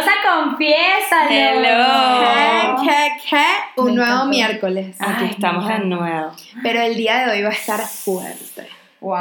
Diosa, confiésalo. Hello. ¿Qué, qué, qué? Un Me nuevo encantó. miércoles. Aquí Ay, estamos de nuevo. Pero el día de hoy va a estar fuerte. Wow.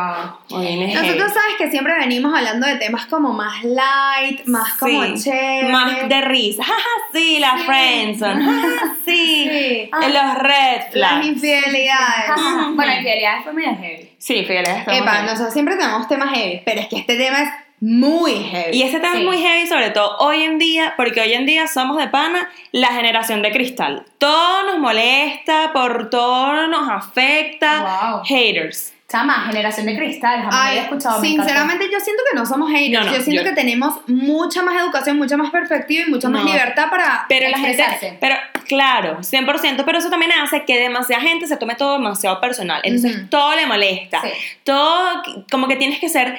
Nosotros heavy. sabes que siempre venimos hablando de temas como más light, más como Sí. chévere. Más de risa. Sí, la Sí. friendzone. Sí. Sí. En Los red Las flags. infidelidades. bueno, infidelidad fue medio heavy. Sí, fíjate. estamos Epa, nosotros siempre tenemos temas heavy, pero es que este tema es muy heavy. Y ese tema Sí. es muy heavy, sobre todo hoy en día, porque hoy en día somos de pana la generación de cristal. Todo nos molesta, por todo nos afecta. Wow. Haters. Chama, generación de cristal, jamás Ay, había escuchado. sinceramente yo siento que no somos haters, No, no, yo siento yo- que tenemos mucha más educación, mucha más perspectiva y mucha más No. libertad para... Pero la Expresarse. gente, pero claro, 100%, pero eso también hace que demasiada gente se tome todo demasiado personal. Entonces Ujú. todo le molesta. Sí. Todo, como que tienes que ser,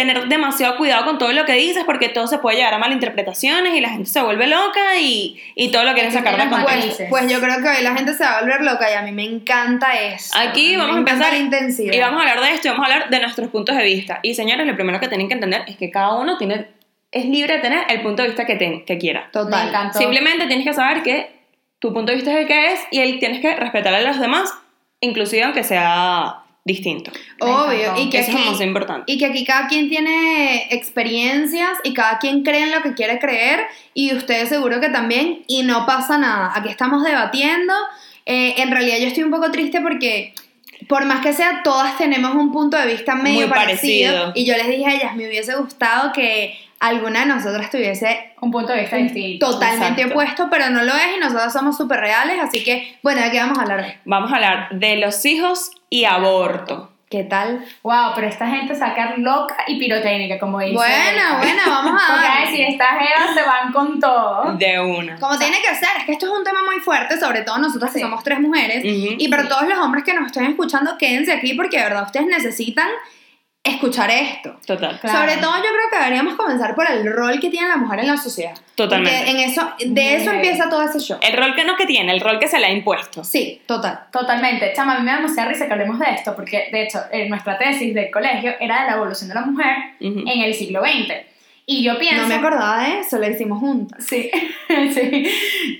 tener demasiado cuidado con todo lo que dices porque todo se puede llevar a malinterpretaciones y la gente se vuelve loca y, y todo lo quieren sacar de contexto. Pues, pues yo creo que hoy la gente se va a volver loca y a mí me encanta eso. Aquí vamos a empezar intensidad. y vamos a hablar de esto y vamos a hablar de nuestros puntos de vista. Y señores, lo primero que tienen que entender es que cada uno tiene, es libre de tener el punto de vista que, te- que quiera. Total. Simplemente tienes que saber que tu punto de vista es el que es y él tienes que respetar a los demás, inclusive aunque sea distinto. Obvio, y que, Eso es aquí, lo más importante. y que aquí cada quien tiene experiencias y cada quien cree en lo que quiere creer y ustedes seguro que también y no pasa nada. Aquí estamos debatiendo. Eh, en realidad yo estoy un poco triste porque por más que sea, todas tenemos un punto de vista medio parecido. Y yo les dije a ellas, me hubiese gustado que alguna de nosotras tuviese Un punto de vista distinto. totalmente Exacto. opuesto, pero no lo es y nosotras somos súper reales, así que, bueno, ¿de qué vamos a hablar hoy? Vamos a hablar de los hijos y aborto. ¿Qué tal? Wow, pero esta gente sacar loca y pirotécnica, como dice. Buena, buena, vamos a Porque a ver. decir, estas jevas se van con todo. De una. Como tiene que ser, es que esto es un tema muy fuerte, sobre todo nosotras que Sí. somos tres mujeres. Ujú. Y para todos los hombres que nos estén escuchando, quédense aquí porque de verdad ustedes necesitan escuchar esto. Total. Claro. Sobre todo yo creo que deberíamos comenzar por el rol que tiene la mujer en la sociedad. Totalmente. Porque en eso, de eso empieza todo ese show. El rol que no que tiene, el rol que se le ha impuesto. Sí, total. Totalmente. Chama, a mí me da demasiada risa que hablemos de esto, porque de hecho, en nuestra tesis del colegio era de la evolución de la mujer Ujú. en el siglo XX. Y yo pienso. No me acordaba de eso, lo hicimos juntas. Sí, sí.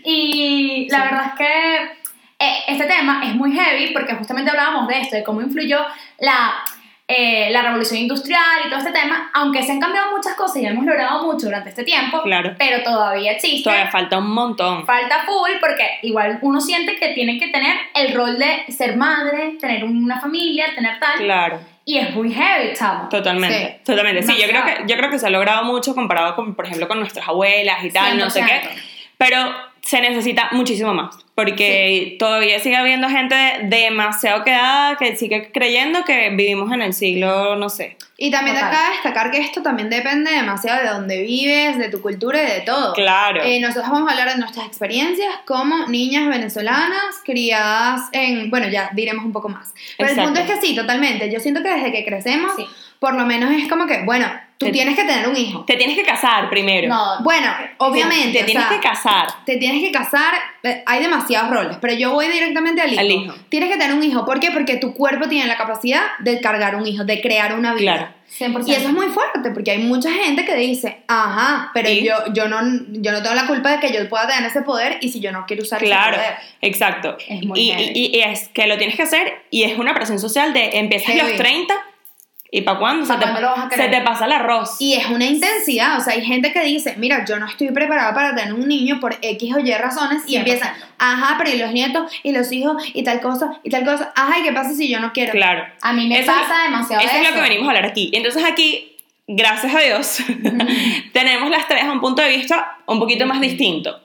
Y la Sí. verdad es que eh, este tema es muy heavy porque justamente hablábamos de esto, de cómo influyó la, eh, la revolución industrial y todo este tema, aunque se han cambiado muchas cosas y hemos logrado mucho durante este tiempo, Claro. pero todavía existe. Todavía falta un montón. Falta full porque igual uno siente que tiene que tener el rol de ser madre, tener una familia, tener tal. Claro. Y es muy heavy, chamo. Totalmente, Sí. totalmente. Sí, yo creo, que, yo creo que se ha logrado mucho comparado con, por ejemplo, con nuestras abuelas y tal, no sé qué. 100%. Pero se necesita muchísimo más, porque todavía sigue habiendo gente demasiado quedada que sigue creyendo que vivimos en el siglo, no sé. Y también Total. acá destacar que esto también depende demasiado de dónde vives, de tu cultura y de todo. Claro. Eh, nosotros vamos a hablar de nuestras experiencias como niñas venezolanas criadas en, bueno, ya diremos un poco más. Pero Exacto. el punto es que sí, totalmente. Yo siento que desde que crecemos, Sí. por lo menos es como que, bueno, tú Te- tienes que tener un hijo. Te tienes que casar primero. No, Bueno, obviamente. Te tienes sea, que casar. te tienes que casar, eh, hay demasiados roles, pero yo voy directamente al hijo. Al hijo. Tienes que tener un hijo, ¿por qué? Porque tu cuerpo tiene la capacidad de cargar un hijo, de crear una vida. Claro. 100%. Y eso es muy fuerte, porque hay mucha gente que dice, ajá, pero yo, yo, no, yo no tengo la culpa de que yo pueda tener ese poder y si yo no quiero usar Claro, ese poder. exacto. Es muy y, y- y es que lo tienes que hacer y es una presión social de empiezas a los Heavy. 30 y para cuándo se, ¿Pa' te, cuándo lo vas a se te pasa el arroz. Y es una intensidad, o sea, hay gente que dice, mira, yo no estoy preparada para tener un niño por X o Y razones y 100%. empiezan, ajá, pero y los nietos y los hijos y tal cosa y tal cosa, ajá, ¿y qué pasa si yo no quiero? Claro. A mí me Eso es- pasa demasiado Eso es lo que venimos a hablar aquí. Entonces aquí, gracias a Dios, tenemos las tres a un punto de vista un poquito más distinto.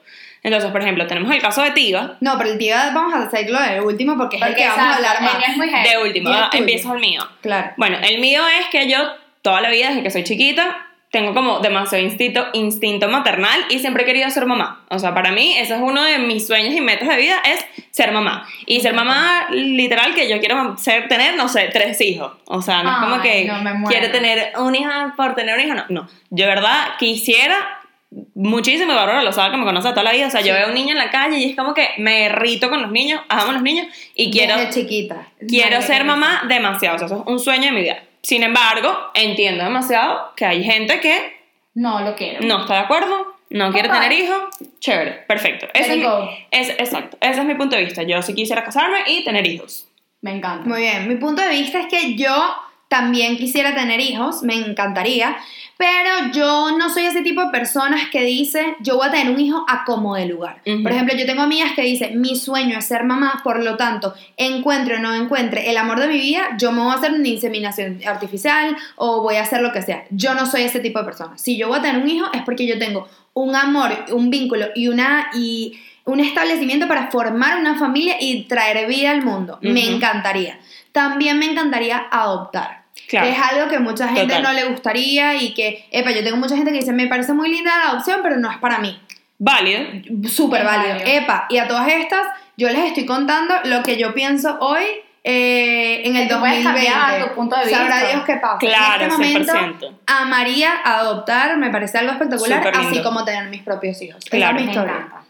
Entonces, por ejemplo, tenemos el caso de Tiva. No, pero el tío vamos a hacerlo de último porque es el Porque que vamos a hablar más. es muy. De último, tuyo. empiezo el mío. Claro. Bueno, el mío es que yo toda la vida, desde que soy chiquita, tengo como demasiado instinto, instinto maternal y siempre he querido ser mamá. O sea, para mí, ese es uno de mis sueños y metas de vida, es ser mamá. Y ser mamá, literal, que yo quiero ser, tener, no sé, tres hijos. O sea, no es como que no, me muero. quiero tener un hijo por tener un hijo, no. No, yo de verdad quisiera muchísimo, y Bárbara lo sabe que me conoce toda la vida, o sea, yo veo a un niño en la calle y es como que me derrito con los niños, amo a los niños y quiero Desde chiquita. quiero ser mamá demasiado, o sea, eso es un sueño de mi vida. Sin embargo, entiendo demasiado que hay gente que No lo quiero. no está de acuerdo no quiere tener hijos, chévere, perfecto. Ese es, mi- es- exacto, ese es mi punto de vista. Yo sí quisiera casarme y tener hijos. Me encanta. Muy bien, mi punto de vista es que yo también quisiera tener hijos, me encantaría, pero yo no soy ese tipo de personas que dice, yo voy a tener un hijo a como de lugar. Por ejemplo, yo tengo amigas que dicen, mi sueño es ser mamá, por lo tanto, encuentre o no encuentre el amor de mi vida, yo me voy a hacer una inseminación artificial o voy a hacer lo que sea. Yo no soy ese tipo de persona. Si yo voy a tener un hijo es porque yo tengo un amor, un vínculo y una... Y, un establecimiento para formar una familia y traer vida al mundo. Me encantaría. También me encantaría adoptar. Claro. Que es algo que mucha gente Total. no le gustaría y que, epa, yo tengo mucha gente que dice, me parece muy linda la adopción, pero no es para mí. Válido. Súper válido. válido. Epa, y a todas estas, yo les estoy contando lo que yo pienso hoy eh, en el Que tú puedes 2020. cambiar tu punto de Sabrá vista. Dios qué pasa. Claro, en este momento, 100%. amaría adoptar, me parece algo espectacular, así como tener mis propios hijos. Esa Claro. es mi Me historia. encanta.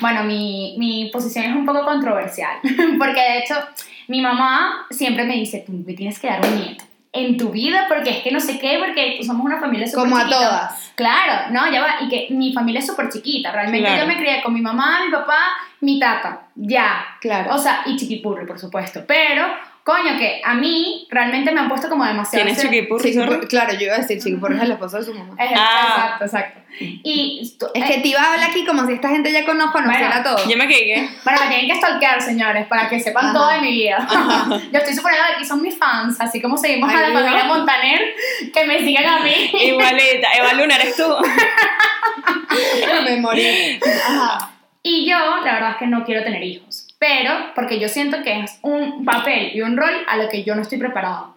Bueno, mi, mi posición es un poco controversial, porque de hecho mi mamá siempre me dice, tú me tienes que dar un nieto en tu vida, porque es que no sé qué, porque somos una familia súper Como a chiquita. todas. Claro, no, ya va, y que mi familia es súper chiquita, realmente Claro. yo me crié con mi mamá, mi papá, mi tata, ya. Claro. O sea, y chiquipurri, por supuesto, pero, coño, que a mí realmente me han puesto como demasiado... ¿Tienes ese- chiquipurri, claro, yo iba a decir Chiqui porque es el esposo de su mamá. Es- Ah. Exacto, exacto. Y... tú- Es eh, que te iba a hablar aquí como si esta gente ya conozco, conociera Bueno, todo. Yo me quedé. Bueno, me tienen que stalkear, señores, para que sepan Ajá. todo de mi vida. Yo estoy suponiendo que aquí son mis fans, así como seguimos a Ay, la no. familia Montaner, que me sigan a mí. Igualita. Eva Luna, ¿eres tú? me morí. Ajá. Y yo, la verdad es que no quiero tener hijos, pero porque yo siento que es un papel y un rol a lo que yo no estoy preparada.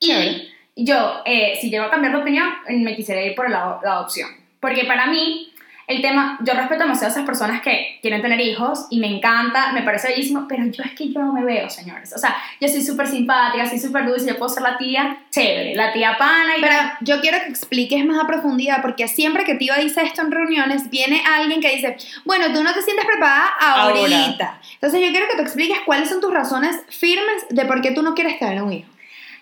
Chévere. Y yo, eh, si llego a cambiar de opinión, me quisiera ir por la, la adopción. Porque para mí, el tema, yo respeto demasiado a esas personas que quieren tener hijos y me encanta, me parece bellísimo, pero yo es que yo no me veo, señores. O sea, yo soy súper simpática, soy súper dulce, yo puedo ser la tía chévere, la tía pana y Pero tal. yo quiero que expliques más a profundidad, porque siempre que Tiva dice esto en reuniones, viene alguien que dice, bueno, tú no te sientes preparada Ahora. ahorita. Entonces yo quiero que tú expliques cuáles son tus razones firmes de por qué tú no quieres tener un hijo,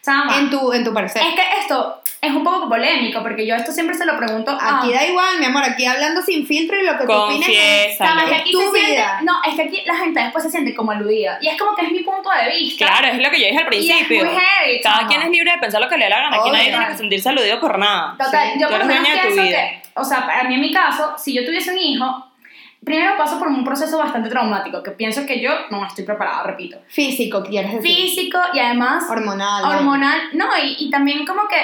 En tu, en tu parecer. es que esto es un poco polémico, porque yo esto siempre se lo pregunto a... Aquí da igual, mi amor, aquí hablando sin filtro y lo que tú opines es... Que aquí tu siente- vida. no, es que aquí la gente después se siente como aludida. Y es como que es mi punto de vista. Claro, es lo que yo dije al Y es principio. muy heavy, Cada quien es libre de pensar lo que le gana. Aquí nadie tiene que sentirse aludido por nada. Total, Sí, yo por lo menos pienso que, o sea, para mí en mi caso, si yo tuviese un hijo, primero paso por un proceso bastante traumático, que pienso que yo no estoy preparada, repito. Físico, quieres decir. Físico y además Hormonal. ¿no? hormonal, no, y, y también como que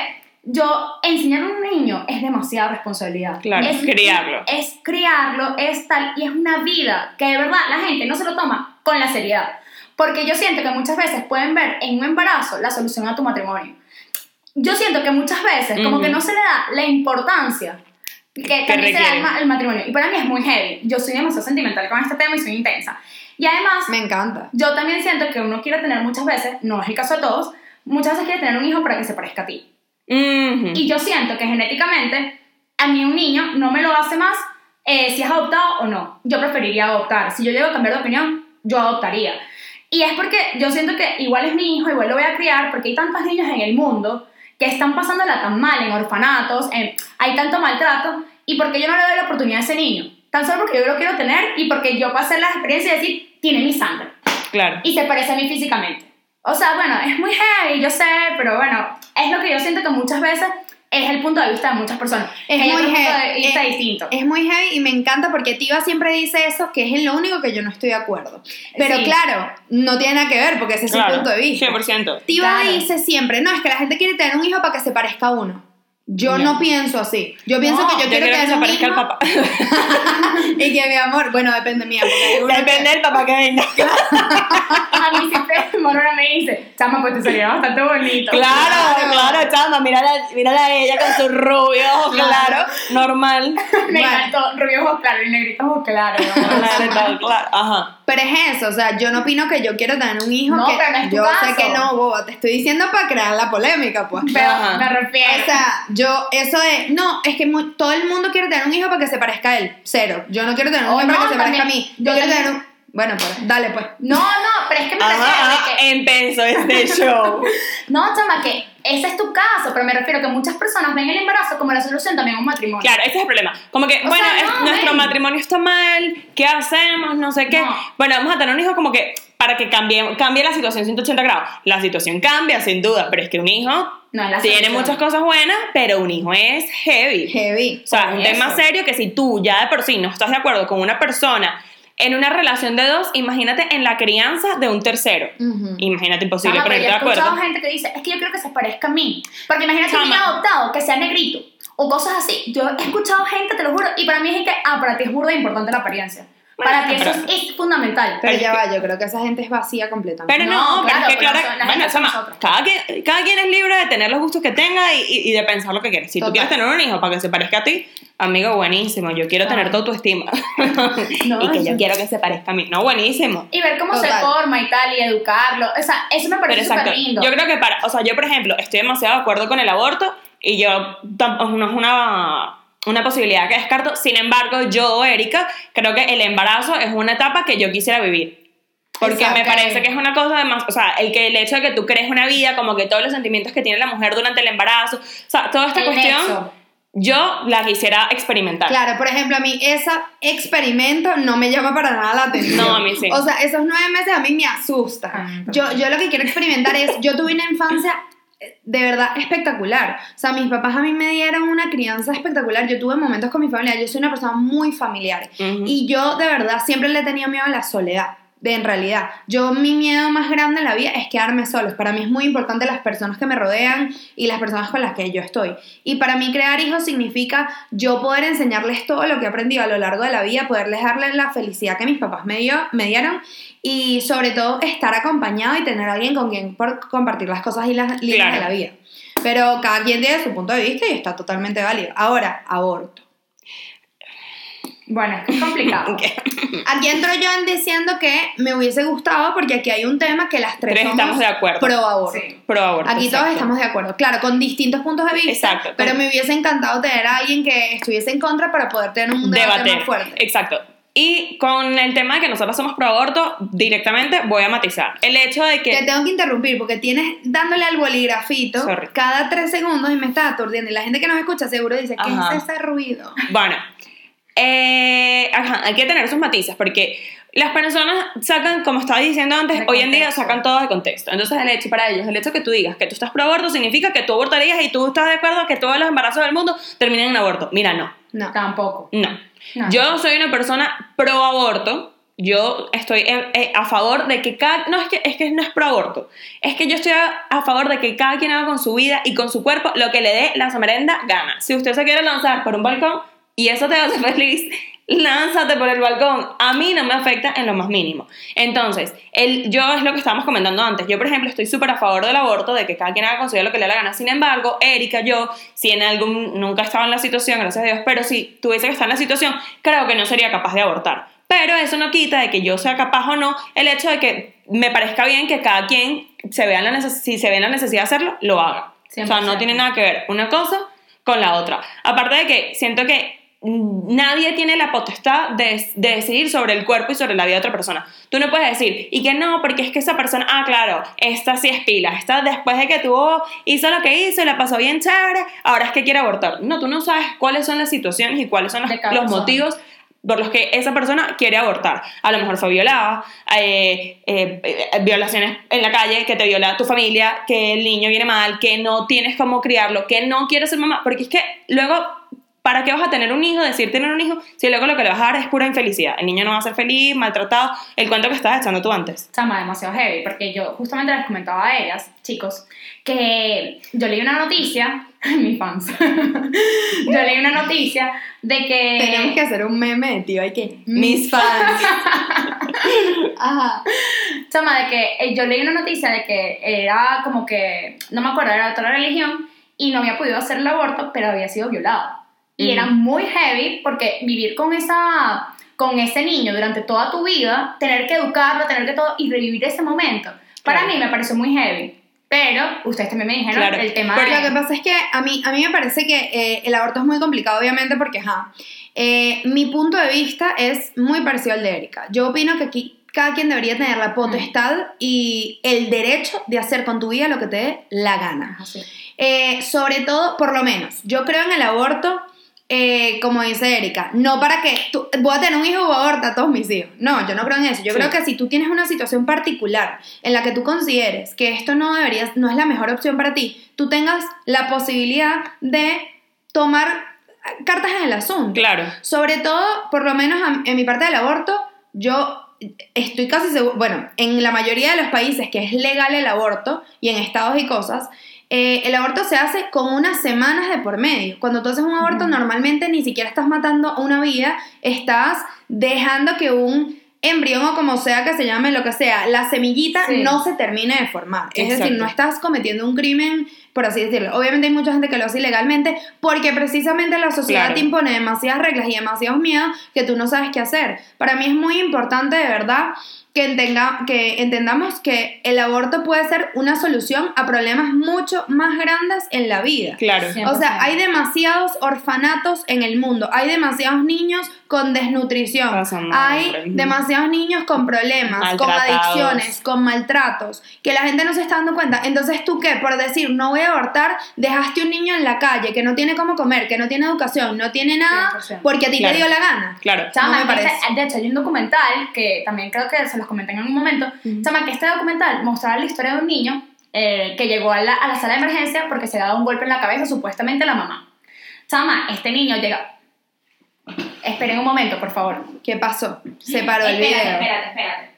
yo enseñar a un niño es demasiada responsabilidad. Claro, es criarlo. Es criarlo, es tal, y es una vida que de verdad la gente no se lo toma con la seriedad. Porque yo siento que muchas veces pueden ver en un embarazo la solución a tu matrimonio. Yo siento que muchas veces como Ujú. que no se le da la importancia que también se da el, ma- el matrimonio. Y para mí es muy heavy. Yo soy demasiado sentimental con este tema y soy intensa. Y además, Me encanta. yo también siento que uno quiere tener muchas veces, no es el caso de todos, muchas veces quiere tener un hijo para que se parezca a ti. Ujú. Y yo siento que genéticamente a mí un niño no me lo hace más eh, si es adoptado o no. Yo preferiría adoptar. Si yo llego a cambiar de opinión, yo adoptaría. Y es porque yo siento que igual es mi hijo, igual lo voy a criar, porque hay tantos niños en el mundo que están pasándola tan mal en orfanatos, en- hay tanto maltrato, y porque yo no le doy la oportunidad a ese niño. Tan solo porque yo lo quiero tener y porque yo pasé la experiencia de decir, tiene mi sangre Claro. y se parece a mí físicamente. O sea, bueno, es muy heavy, yo sé, pero bueno, es lo que yo siento que muchas veces es el punto de vista de muchas personas. Es hay muy de heavy. vista Es- distinto. Es muy heavy y me encanta porque Tiva siempre dice eso, que es en lo único que yo no estoy de acuerdo. Pero Sí. claro, no tiene nada que ver porque ese es claro. su punto de vista. 100%. Tiva Claro. dice siempre, no, es que la gente quiere tener un hijo para que se parezca a uno. Yo no pienso así. Yo pienso No, que yo, Yo quiero quiero que se un parezca al papá. y que mi amor, bueno, depende uno que- Depende del papá que venga. A mí siempre Morona me dice, chama, pues te salió bastante bonito. Claro, Claro. claro, chama, mírala, mírala a ella con su rubio, ojo Claro. claro, normal. Me Bueno. encantó, rubio ojos claros y negrito ojos claros. Claro, tal, claro, ajá. Pero es eso, o sea, yo no opino que yo quiero tener un hijo No, que pero no es tu yo sé caso. que no, boba, te estoy diciendo para crear la polémica, pues. Pero Ajá. me refiero. O sea, yo, eso de, no, es que mu- todo el mundo quiere tener un hijo para que se parezca a él. Cero. Yo no quiero tener un Oh, hijo para no, que se parezca a también. mí. Yo Yo quiero también. tener un. Bueno, pues, dale, pues. no, no, pero es que me Ajá, refiero ajá, a que... empezó este show. No, chama, que ese es tu caso, pero me refiero a que muchas personas ven el embarazo como la solución también a un matrimonio. Claro, ese es el problema. Como que, O bueno, sea, es- no, nuestro ven. matrimonio está mal, ¿qué hacemos? No sé qué. No. Bueno, vamos a tener un hijo como que para que cambie, cambie la situación 180 grados. La situación cambia, sin duda, pero es que un hijo No es la tiene muchas cosas buenas, pero un hijo es heavy. Heavy. O sea, Por un tema eso. serio que si tú ya de por sí no estás de acuerdo con una persona en una relación de dos, imagínate en la crianza de un tercero. Ujú. Imagínate imposible ponerte yo de he escuchado acuerdo. gente que dice, es que yo quiero que se parezca a mí. Porque imagínate un Chama. niño adoptado, que sea negrito, o cosas así. Yo he escuchado gente, te lo juro, y para mí es que, ah, para ti es burda importante la apariencia. Para ti eso es, fundamental. Pero ya va, yo creo que esa gente es vacía completamente. Pero no, No, pero claro, es que claro, bueno, cada quien, cada quien es libre de tener los gustos que tenga y, y- y de pensar lo que quiere. Si tú quieres tener un hijo para que se parezca a ti, amigo, buenísimo. Yo quiero tener tu autoestima. No, y que yo quiero que se parezca a mí. No, buenísimo. Y ver cómo se forma y tal, y educarlo. O sea, eso me parece súper lindo. Yo creo que para, o sea, yo por ejemplo, estoy demasiado de acuerdo con el aborto y yo no es una una posibilidad que descarto. Sin embargo, yo, Erika, creo que el embarazo es una etapa que yo quisiera vivir. Porque me parece que es una cosa de más, o sea, el, que, el hecho de que tú crees una vida, como que todos los sentimientos que tiene la mujer durante el embarazo, o sea, toda esta El cuestión, nexo. yo la quisiera experimentar. Claro, por ejemplo, a mí ese experimento no me llama para nada la atención. No, a mí sí. O sea, esos nueve meses a mí me asustan. Ah, Yo, yo lo que quiero experimentar es, yo tuve una infancia de verdad espectacular. O sea, mis papás a mí me dieron una crianza espectacular. Yo tuve momentos con mi familia. Yo soy una persona muy familiar. Y yo de verdad siempre le tenido miedo a la soledad. De, en realidad, yo mi miedo más grande en la vida es quedarme solos. Para mí es muy importante las personas que me rodean y las personas con las que yo estoy. Y para mí crear hijos significa yo poder enseñarles todo lo que he aprendido a lo largo de la vida, poderles darles la felicidad que mis papás me, dio, me dieron y sobre todo estar acompañado y tener a alguien con quien por compartir las cosas y las líneas Claro. de la vida. Pero cada quien tiene su punto de vista y está totalmente válido. Ahora, aborto. Bueno, es complicado. Aquí entro yo en diciendo que me hubiese gustado porque aquí hay un tema que las tres, Tres somos estamos de acuerdo. pro aborto. Sí. Pro aborto, Aquí todos estamos de acuerdo, claro, con distintos puntos de vista, Exacto. pero me hubiese encantado tener a alguien que estuviese en contra para poder tener un debate debate. más fuerte. Exacto. Y con el tema de que nosotros somos pro aborto, directamente voy a matizar. El hecho de que... Te tengo que interrumpir porque tienes dándole al boligrafito Sorry. cada tres segundos y me estás aturdiendo. Y la gente que nos escucha seguro dice, ¿qué es ese ruido? Bueno, eh, ajá, hay que tener sus matices porque las personas sacan, como estaba diciendo antes, De hoy en día sacan todo de contexto. Entonces, el hecho para ellos, el hecho que tú digas que tú estás pro aborto significa que tú abortarías y tú estás de acuerdo que todos los embarazos del mundo terminen en aborto. Mira, no. No. Tampoco. No. No. Yo soy una persona pro aborto. Yo estoy eh, eh, a favor de que cada... No, es que, es que no es pro aborto. Es que yo estoy a, a favor de que cada quien haga con su vida y con su cuerpo lo que le dé la samerenda gana. Si usted se quiere lanzar por un balcón y eso te hace feliz, lánzate por el balcón. A mí no me afecta en lo más mínimo. Entonces, el, yo es lo que estábamos comentando antes. Yo, por ejemplo, estoy súper a favor del aborto, de que cada quien haga con su vida lo que le dé la gana. Sin embargo, Erika, yo, si en algún... Nunca estaba en la situación, gracias a Dios, pero si tuviese que estar en la situación, creo que no sería capaz de abortar. Pero eso no quita de que yo sea capaz o no el hecho de que me parezca bien que cada quien se vea la si se ve en la necesidad de hacerlo, lo haga. O sea, no 100%. tiene nada que ver una cosa con la otra. Aparte de que siento que nadie tiene la potestad de, de decidir sobre el cuerpo y sobre la vida de otra persona. Tú no puedes decir, y que no, porque es que esa persona, ah, claro, esta sí es pila, esta después de que tuvo, hizo lo que hizo y la pasó bien chévere, ahora es que quiere abortar. No, tú no sabes cuáles son las situaciones y cuáles son las- los motivos por los que esa persona quiere abortar. A lo mejor fue violada, eh, eh, violaciones en la calle, que te viola tu familia, que el niño viene mal, que no tienes cómo criarlo, que no quieres ser mamá, porque es que luego, ¿para qué vas a tener un hijo, decir tener un hijo, si luego lo que le vas a dar es pura infelicidad? El niño no va a ser feliz, maltratado, el cuento que estabas echando tú antes. Chama, demasiado heavy, porque yo justamente les comentaba a ellas, chicos, que yo leí una noticia, mis fans, yo leí una noticia de que... Tenemos que hacer un meme, tío, hay que... Mis fans. Ajá. Chama, de que eh, yo leí una noticia de que era como que, no me acuerdo, era de otra religión y no había podido hacer el aborto, pero había sido violada. Y Ujú. era muy heavy porque vivir con esa con ese niño durante toda tu vida, tener que educarlo, tener que todo y revivir ese momento. Para Claro. mí me pareció muy heavy. Pero ustedes también me dijeron Claro. el tema Pero de... lo que pasa es que a mí, a mí me parece que eh, el aborto es muy complicado, obviamente, porque, ajá, eh, mi punto de vista es muy parecido al de Erika. Yo opino que aquí cada quien debería tener la potestad y el derecho de hacer con tu vida lo que te dé la gana. Así. Eh, sobre todo, por lo menos, yo creo en el aborto, eh, como dice Erika, no para que tú, voy a tener un hijo o aborta a todos mis hijos. No, yo no creo en eso. Yo Sí. creo que si tú tienes una situación particular en la que tú consideres que esto no deberías, no es la mejor opción para ti, tú tengas la posibilidad de tomar cartas en el asunto. Claro. Sobre todo, por lo menos en mi parte del aborto, yo estoy casi seguro, bueno, en la mayoría de los países que es legal el aborto y en estados y cosas, eh, el aborto se hace con unas semanas de por medio. Cuando tú haces un aborto, normalmente ni siquiera estás matando a una vida, estás dejando que un embrión o como sea que se llame, lo que sea, la semillita Sí. no se termine de formar. Es decir, no estás cometiendo un crimen, por así decirlo. Obviamente hay mucha gente que lo hace ilegalmente porque precisamente la sociedad Claro. te impone demasiadas reglas y demasiados miedos que tú no sabes qué hacer. Para mí es muy importante de verdad que, entenga- que entendamos que el aborto puede ser una solución a problemas mucho más grandes en la vida. Claro. Sí. O sea, 100%. hay demasiados orfanatos en el mundo, hay demasiados niños con desnutrición, Pasando hay demasiados niños con problemas, con adicciones, con maltratos, que la gente no se está dando cuenta. Entonces, ¿tú qué? Por decir, no voy a abortar, dejaste un niño en la calle que no tiene cómo comer, que no tiene educación, no tiene nada, 100%. porque a ti Claro. te dio la gana. Claro. Chama, No me que parece. este- de hecho hay un documental que también creo que se los comenté en algún momento. Chama, que este documental mostraba la historia de un niño eh, que llegó a la, a la sala de emergencia porque se había dado un golpe en la cabeza, supuestamente la mamá. Chama, este niño llega. Esperen un momento, por favor. ¿Qué pasó? Se paró el espérate, video. espérate, espérate.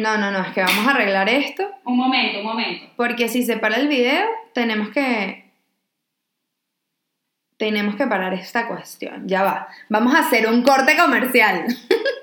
No, no, no, es que vamos a arreglar esto, Un momento, un momento. porque si se para el video, tenemos que... Tenemos que parar esta cuestión. Ya va. Vamos a hacer un corte comercial.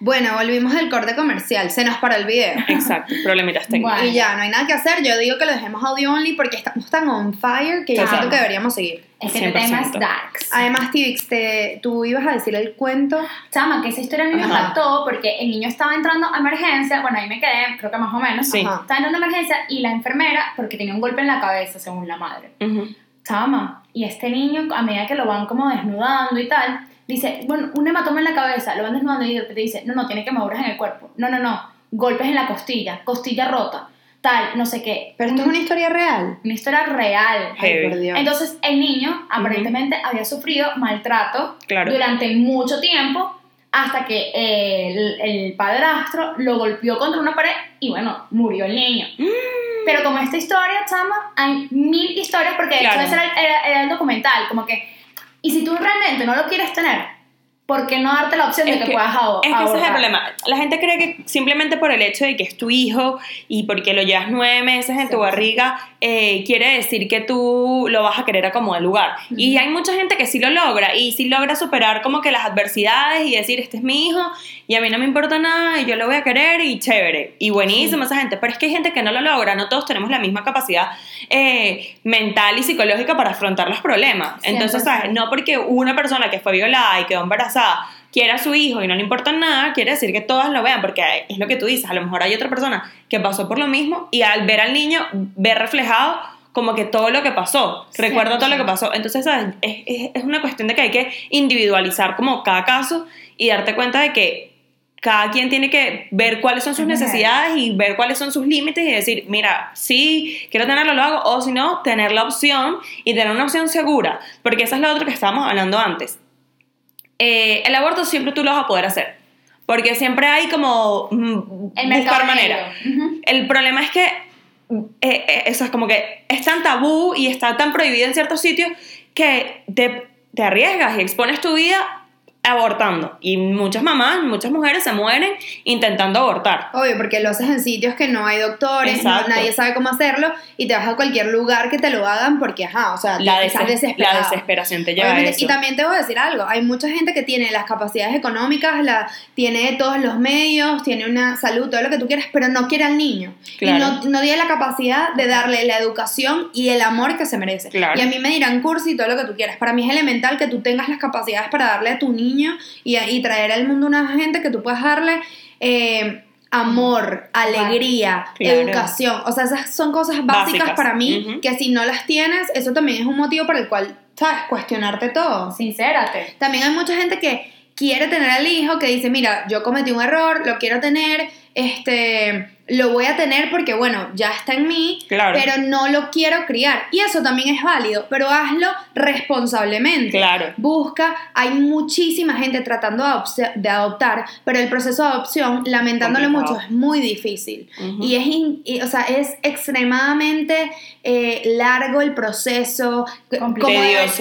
bueno, volvimos del corte comercial. Se nos paró el video. Exacto. Problemitas técnicos. Bueno. Y ya, no hay nada que hacer. Yo digo que lo dejemos audio only porque estamos tan on fire que yo Total. siento que deberíamos seguir. Es que este tema es 100%. darks. Además, Tivix, te, tú ibas a decir el cuento. Chama, que esa historia a mí me Ajá. impactó porque el niño estaba entrando a emergencia, bueno, ahí me quedé, creo que más o menos. Sí. Estaba entrando a emergencia y la enfermera, porque tenía un golpe en la cabeza, según la madre. Ujú. Chama, y este niño, a medida que lo van como desnudando y tal, dice, bueno, un hematoma en la cabeza, lo van desnudando y de repente dice, no, no, tiene quemaduras en el cuerpo. No, no, no, golpes en la costilla, costilla rota, tal, no sé qué. Pero esto es una historia real. Una historia real. Ay, por Dios. Entonces, el niño aparentemente había sufrido maltrato Claro. durante mucho tiempo hasta que el, el padrastro lo golpeó contra una pared y bueno, murió el niño. Mm. Pero como esta historia, chama, hay mil historias porque Claro. era, era- era el documental, como que, y si tú realmente no lo quieres tener, ¿por qué no darte la opción de que, que- puedas abo- Es que ese es el problema. La gente cree que simplemente por el hecho de que es tu hijo y porque lo llevas nueve meses en Sí, tu barriga, eh, quiere decir que tú lo vas a querer a como de lugar. Y hay mucha gente que sí lo logra y sí logra superar como que las adversidades y decir, este es mi hijo y a mí no me importa nada y yo lo voy a querer y chévere. Y buenísimo esa gente. Pero es que hay gente que no lo logra. No todos tenemos la misma capacidad eh, mental y psicológica para afrontar los problemas. Entonces, 100%. ¿sabes? No porque una persona que fue violada y quedó embarazada quiera a su hijo y no le importa nada, quiere decir que todas lo vean, porque es lo que tú dices, a lo mejor hay otra persona que pasó por lo mismo y al ver al niño ve reflejado como que todo lo que pasó, recuerda todo lo que pasó. Entonces, ¿sabes? Es, es- es una cuestión de que hay que individualizar como cada caso y darte cuenta de que cada quien tiene que ver cuáles son sus necesidades y ver cuáles son sus límites y decir, mira, sí, quiero tenerlo, lo hago, o si no, tener la opción y tener una opción segura, porque eso es lo otro que estábamos hablando antes. Eh, el aborto siempre tú lo vas a poder hacer, porque siempre hay como mm, El buscar manera. El problema es que eh, eh, eso es como que es tan tabú y está tan prohibido en ciertos sitios que te, te arriesgas y expones tu vida abortando. Y muchas mamás, muchas mujeres se mueren intentando abortar. Obvio, porque lo haces en sitios que no hay doctores, no- nadie sabe cómo hacerlo y te vas a cualquier lugar que te lo hagan porque, ajá, o sea, La, estás deses- desesperado. la desesperación te lleva a Obviamente, eso. y también te voy a decir algo, hay mucha gente que tiene las capacidades económicas, la, tiene todos los medios, tiene una salud, todo lo que tú quieras, pero no quiere al niño. Claro. Y no, no tiene la capacidad de darle la educación y el amor que se merece. Claro. Y a mí me dirán cursi y todo lo que tú quieras. Para mí es elemental que tú tengas las capacidades para darle a tu niño y, traer al mundo una gente que tú puedas darle... eh, amor, alegría, Claro. educación, o sea, esas son cosas básicas, Básicas. para mí que si no las tienes, eso también es un motivo por el cual, ¿sabes? Cuestionarte todo. Sincérate. También hay mucha gente que quiere tener al hijo, que dice, mira, yo cometí un error, lo quiero tener, este, lo voy a tener porque, bueno, ya está en mí, Claro. pero no lo quiero criar. Y eso también es válido, pero hazlo responsablemente. Claro. Busca, hay muchísima gente tratando de, adoptar, pero el proceso de adopción, lamentándolo Complicado. mucho, es muy difícil. Y es, in- y, o sea, es extremadamente eh, largo el proceso, como,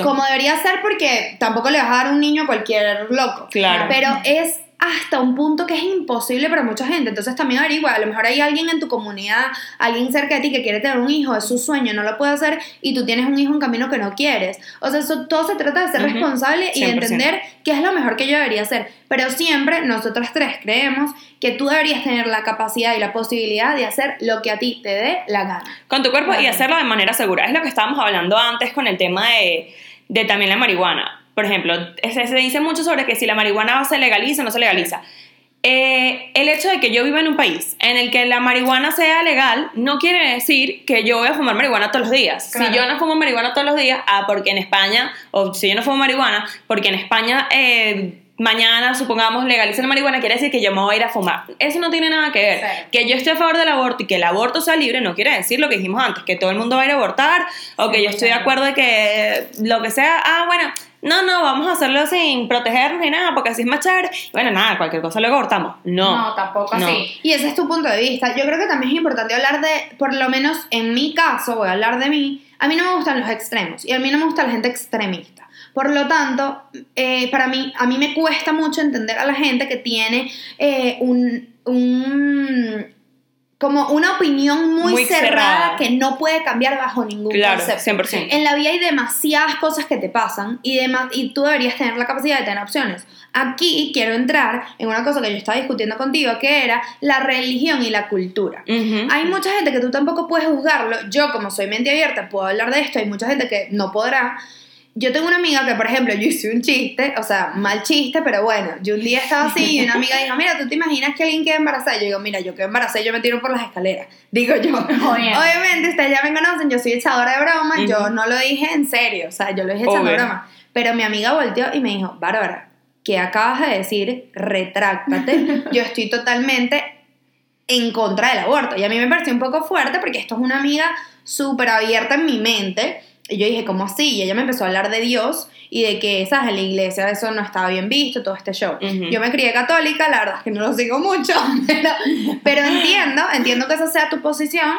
como debería ser, porque tampoco le vas a dar un niño a cualquier loco. Claro. Pero es hasta un punto que es imposible para mucha gente. Entonces también averigua, a lo mejor hay alguien en tu comunidad, alguien cerca de ti que quiere tener un hijo, es su sueño, no lo puede hacer y tú tienes un hijo en camino que no quieres. O sea, eso, todo se trata de ser responsable y de 100%. entender qué es lo mejor que yo debería hacer. Pero siempre nosotras tres creemos que tú deberías tener la capacidad y la posibilidad de hacer lo que a ti te dé la gana. con tu cuerpo y hacerlo de manera segura. Es lo que estábamos hablando antes con el tema de, de también la marihuana. Por ejemplo, se, se dice mucho sobre que si la marihuana se legaliza o no se legaliza. Eh, el hecho de que yo viva en un país en el que la marihuana sea legal no quiere decir que yo voy a fumar marihuana todos los días. Claro. Si yo no fumo marihuana todos los días, ah, porque en España, o si yo no fumo marihuana, porque en España eh, mañana, supongamos, legalicen la marihuana, quiere decir que yo me voy a ir a fumar. Eso no tiene nada que ver. Que yo esté a favor del aborto y que el aborto sea libre no quiere decir lo que dijimos antes, que todo el mundo va a ir a abortar, o que yo estoy de 100%. acuerdo de que lo que sea, ah, bueno, no, no, vamos a hacerlo sin protegernos ni nada, porque así es más chévere. Bueno, nada, cualquier cosa luego abortamos. No. No, tampoco No. así. Y ese es tu punto de vista. Yo creo que también es importante hablar de, por lo menos en mi caso, voy a hablar de mí, a mí no me gustan los extremos y a mí no me gusta la gente extremista. Por lo tanto, eh, para mí, a mí me cuesta mucho entender a la gente que tiene eh, un, un- como una opinión muy, Muy cerrada, cerrada. que no puede cambiar bajo ningún Claro, concepto. 100%. En la vida hay demasiadas cosas que te pasan y, y tú deberías tener la capacidad de tener opciones. Aquí quiero entrar en una cosa que yo estaba discutiendo contigo, que era la religión y la cultura. Ujú. Hay mucha gente que tú tampoco puedes juzgarlo. Yo, como soy mente abierta, puedo hablar de esto. Hay mucha gente que no podrá. Yo tengo una amiga que, por ejemplo, yo hice un chiste, o sea, mal chiste, pero bueno, yo un día estaba así y una amiga dijo, mira, ¿tú te imaginas que alguien queda embarazada? Yo digo, mira, yo quedo embarazada y yo me tiro por las escaleras. Digo yo. Obviamente. Obviamente, ustedes ya me conocen, yo soy echadora de broma, yo no lo dije en serio, o sea, yo lo dije echando broma. Pero mi amiga volteó y me dijo, Bárbara, ¿qué acabas de decir? Retráctate. yo estoy totalmente en contra del aborto. Y a mí me pareció un poco fuerte porque esto es una amiga súper abierta en mi mente. Y yo dije, ¿cómo así? Y ella me empezó a hablar de Dios y de que, ¿sabes? En la iglesia eso no estaba bien visto, todo este show. Yo me crié católica, la verdad es que no lo sigo mucho, pero, pero entiendo, entiendo que esa sea tu posición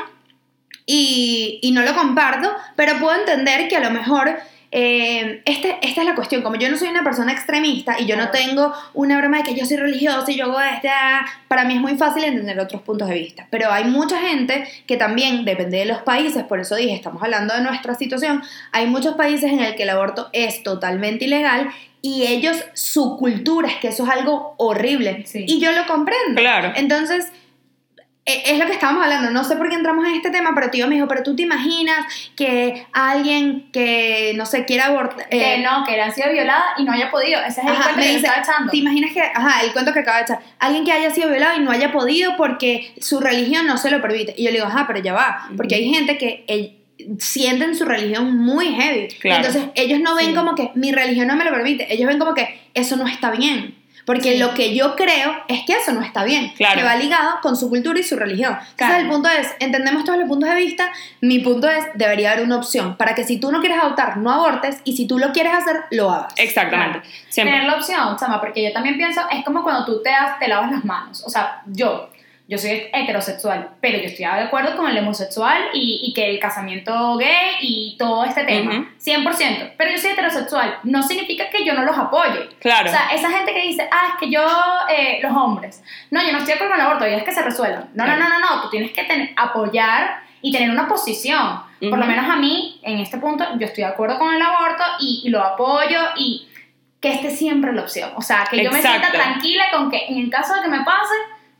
y, y no lo comparto, pero puedo entender que a lo mejor eh, este, esta es la cuestión, como yo no soy una persona extremista y yo no tengo una broma de que yo soy religiosa y yo hago este, ah, para mí es muy fácil entender otros puntos de vista, pero hay mucha gente que también depende de los países, por eso dije, estamos hablando de nuestra situación, hay muchos países en el que el aborto es totalmente ilegal y ellos, su cultura es que eso es algo horrible Sí. y yo lo comprendo. Claro. Entonces, es lo que estábamos hablando, no sé por qué entramos en este tema, pero tío me dijo, pero tú te imaginas que alguien que, no sé, quiera abortar... que no, que han sido violada y no haya podido. Ese es el Ajá, cuento me que dice, estaba echando. ¿te imaginas que, ajá, el cuento que acaba de echar, alguien que haya sido violado y no haya podido porque su religión no se lo permite? Y yo le digo, ajá, pero ya va, porque hay gente que eh, sienten su religión muy heavy. Claro. Entonces, ellos no ven Sí. como que mi religión no me lo permite, ellos ven como que eso no está bien. Porque Sí. lo que yo creo es que eso no está bien, Claro. que va ligado con su cultura y su religión. Entonces Claro. el punto es, entendemos todos los puntos de vista, mi punto es, debería haber una opción para que si tú no quieres adoptar, no abortes, y si tú lo quieres hacer, lo hagas. Exactamente. Claro. Tener la opción, chama, porque yo también pienso, es como cuando tú te, das- te lavas las manos. O sea, yo, yo soy heterosexual, pero yo estoy de acuerdo con el homosexual y, y que el casamiento gay y todo este tema, Ujú. 100%. Pero yo soy heterosexual, no significa que yo no los apoye. Claro. O sea, esa gente que dice, ah, es que yo, eh, los hombres, no, yo no estoy de acuerdo con el aborto, y es que se resuelvan. No, Claro. no, no, no, no, tú tienes que tener- apoyar y tener una posición. Por lo menos a mí, en este punto, yo estoy de acuerdo con el aborto y, y lo apoyo y que esté siempre la opción. O sea, que yo me sienta Exacto. tranquila con que en el caso de que me pase,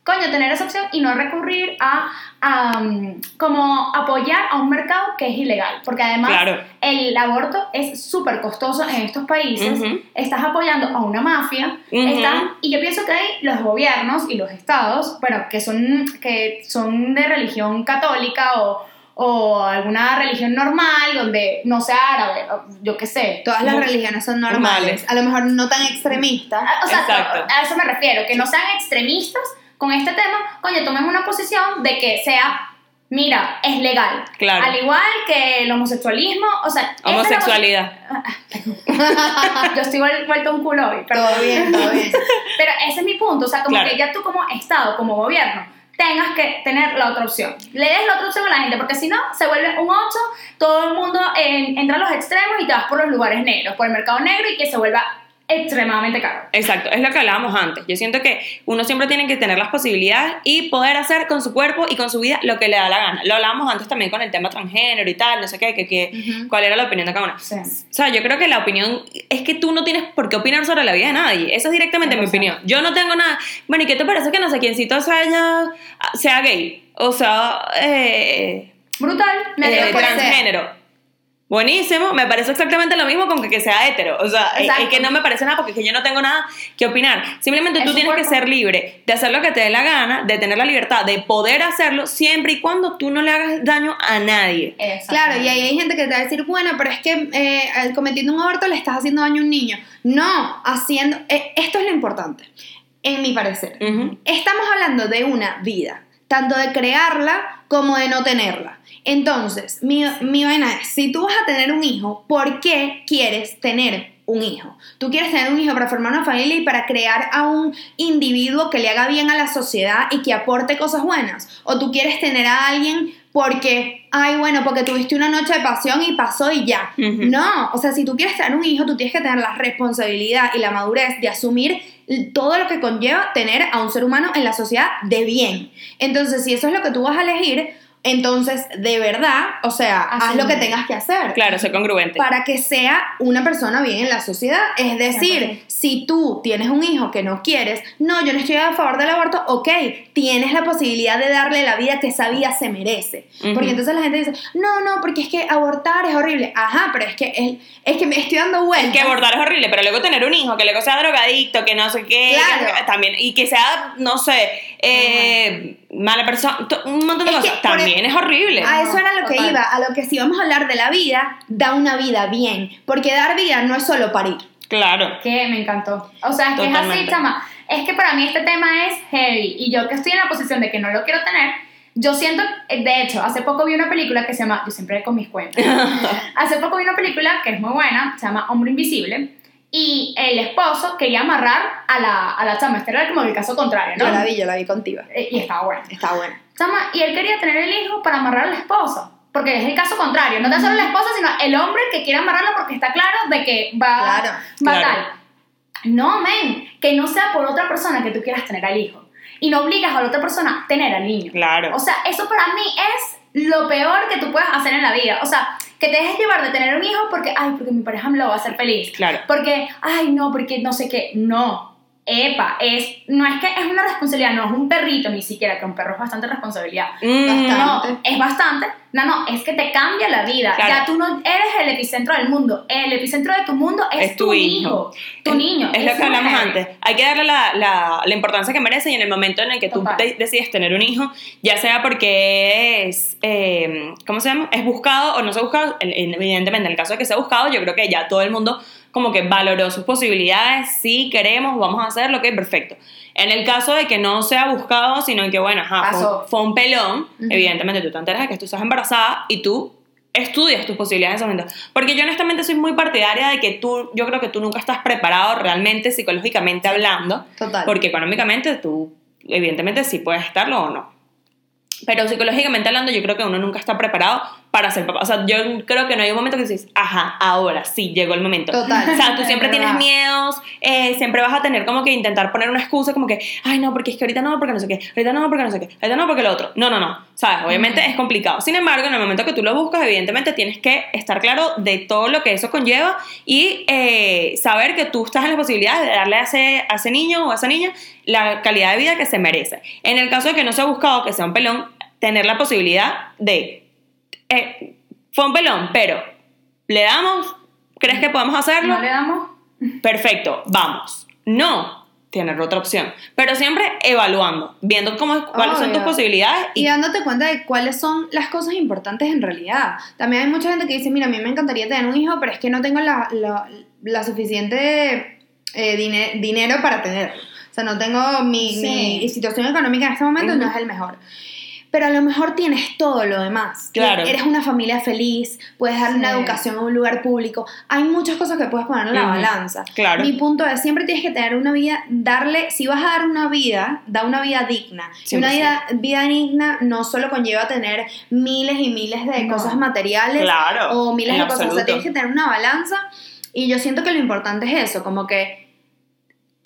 coño, tener esa opción y no recurrir a, a, um, como apoyar a un mercado que es ilegal. Porque además Claro. el aborto es súper costoso en estos países. Ujú. Estás apoyando a una mafia. Ujú. están- y yo pienso que hay los gobiernos y los estados, bueno, que son, que son de religión católica o, o alguna religión normal donde no sea árabe, yo qué sé. Todas las religiones son normales. normales. A lo mejor no tan extremistas. O sea, Exacto. a eso me refiero, que no sean extremistas con este tema, coño, tomen una posición de que sea, mira, es legal. Claro. Al igual que el homosexualismo, o sea... Homosexualidad. Yo estoy vuel- vuelto un culo hoy, perdón. Todo bien, todo bien. Pero ese es mi punto, o sea, como Claro. que ya tú como Estado, como gobierno, tengas que tener la otra opción. Le des la otra opción a la gente, porque si no, se vuelve un 8, todo el mundo en- entra a los extremos y te vas por los lugares negros, por el mercado negro y que se vuelva extremadamente caro. Exacto, es lo que hablábamos antes. Yo siento que uno siempre tiene que tener las posibilidades y poder hacer con su cuerpo y con su vida lo que le da la gana. Lo hablábamos antes también con el tema transgénero y tal, no sé qué, que, que- cuál era la opinión de cada uno. Sí. O sea, yo creo que la opinión es que tú no tienes por qué opinar sobre la vida de nadie. Esa es directamente mi opinión. Yo no tengo nada. Bueno, ¿y qué te parece que no sé quiéncito sea, sea gay? O sea, eh, Brutal, me eh, transgénero. Buenísimo, me parece exactamente lo mismo con que, que sea hetero. O sea, es, que no me parece nada porque es que yo no tengo nada que opinar. Simplemente Es tú tienes que ser libre de hacer lo que te dé la gana, de tener la libertad de poder hacerlo siempre y cuando tú no le hagas daño a nadie. Claro, y ahí hay gente que te va a decir, bueno, pero es que eh, cometiendo un aborto le estás haciendo daño a un niño. No, haciendo... eh, esto es lo importante, en mi parecer. Estamos hablando de una vida, tanto de crearla como de no tenerla. Entonces, mi, mi vaina es, si tú vas a tener un hijo, ¿por qué quieres tener un hijo? Tú quieres tener un hijo para formar una familia y para crear a un individuo que le haga bien a la sociedad y que aporte cosas buenas. O tú quieres tener a alguien porque, ay, bueno, porque tuviste una noche de pasión y pasó y ya. No, o sea, si tú quieres tener un hijo, tú tienes que tener la responsabilidad y la madurez de asumir todo lo que conlleva tener a un ser humano en la sociedad de bien. Entonces, si eso es lo que tú vas a elegir, entonces, de verdad, o sea, haz lo que tengas que hacer Claro, ser congruente. para que sea una persona bien en la sociedad. Es decir, 100%. si tú tienes un hijo que no quieres, no, yo no estoy a favor del aborto, ok, tienes la posibilidad de darle la vida que esa vida se merece. Porque entonces la gente dice, no, no, porque es que abortar es horrible. Ajá, pero es que, es, es que me estoy dando vueltas. que abortar es horrible, pero luego tener un hijo que luego sea drogadicto, que no sé qué, Claro. que- también, y que sea, no sé, eh, mala persona, to- un montón de Es cosas, también e- es horrible. A eso era lo que iba, a lo que si vamos a hablar de la vida, da una vida bien. Porque dar vida no es solo parir. Claro. Que me encantó. O sea, es que es así, Totalmente. chama. Es que para mí este tema es heavy. Y yo que estoy en la posición de que no lo quiero tener, yo siento, de hecho, hace poco vi una película que se llama, yo siempre con mis cuentas, hace poco vi una película que es muy buena, se llama Hombre Invisible, y el esposo quería amarrar a la, a la chama, este era como el caso contrario, ¿no? Yo la vi, yo la vi contigo. Eh, Y estaba buena. Está buena. Chama, y él quería tener el hijo para amarrar a la esposa. Porque es el caso contrario, no tan solo la esposa, sino el hombre que quiere amarrarla porque está claro de que va, Claro, va claro. tal. No, men, que no sea por otra persona que tú quieras tener al hijo. Y no obligas a la otra persona a tener al niño. Claro. O sea, eso para mí es lo peor que tú puedes hacer en la vida. O sea, que te dejes llevar de tener un hijo porque, ay, porque mi pareja me lo va a hacer feliz. Claro. Porque, ay, no, porque no sé qué. No. Epa, es, no es que es una responsabilidad, no es un perrito ni siquiera, que un perro es bastante responsabilidad. Mm, Bastante. No, es bastante. No, no, es que te cambia la vida. Claro. Ya tú no eres el epicentro del mundo. El epicentro de tu mundo es, Es tu, tu hijo, tu niño. Es lo que hablamos mujer. antes. Hay que darle la, la, la importancia que merece y en el momento en el que tú de- decides tener un hijo, ya sea porque es, eh, ¿cómo se llama? Es buscado o no se ha buscado, en- en- evidentemente en el caso de que sea buscado, yo creo que ya todo el mundo como que valoró sus posibilidades, sí queremos, vamos a hacerlo, ok, perfecto. En el caso de que no sea buscado, sino que, bueno, ajá, fue, fue un pelón, Ujú. evidentemente tú te enteras de que tú estás embarazada y tú estudias tus posibilidades en ese momento. Porque yo honestamente soy muy partidaria de que tú, yo creo que tú nunca estás preparado realmente psicológicamente hablando, Total. porque económicamente tú, evidentemente sí puedes estarlo o no. Pero psicológicamente hablando, yo creo que uno nunca está preparado para ser papá. O sea, yo creo que no hay un momento que dices, ajá, ahora sí, llegó el momento. Total. O sea, tú siempre Es tienes miedos, eh, siempre vas a tener como que intentar poner una excusa como que, ay, no, porque es que ahorita no, porque no sé qué, ahorita no, porque no sé qué, ahorita no, porque lo otro. No, no, no. ¿Sabes? Obviamente es complicado. Sin embargo, en el momento que tú lo buscas, evidentemente tienes que estar claro de todo lo que eso conlleva y eh, saber que tú estás en la posibilidad de darle a ese, a ese niño o a esa niña la calidad de vida que se merece. En el caso de que no sea buscado, que sea un pelón, tener la posibilidad de... eh, fue un pelón, pero ¿le damos? ¿Crees que podemos hacerlo? No le damos. Perfecto, vamos. No, tener otra opción. Pero siempre evaluando, viendo cómo, cuáles son tus posibilidades Y y, dándote cuenta de cuáles son las cosas importantes en realidad. También hay mucha gente que dice, mira, a mí me encantaría tener un hijo, pero es que no tengo la, la, la suficiente eh, dine- dinero para tenerlo. O sea, no tengo mi, Sí. mi situación económica en este momento, no es el mejor. Pero a lo mejor tienes todo lo demás. Claro. Eres una familia feliz, puedes dar una educación en un lugar público. Hay muchas cosas que puedes poner en la balanza. Claro. Mi punto es, siempre tienes que tener una vida, darle, si vas a dar una vida, da una vida digna. Y una 100%. vida, vida digna no solo conlleva tener miles y miles de No. cosas materiales Claro, o miles en de cosas. O sea, tienes que tener una balanza. Y yo siento que lo importante es eso, como que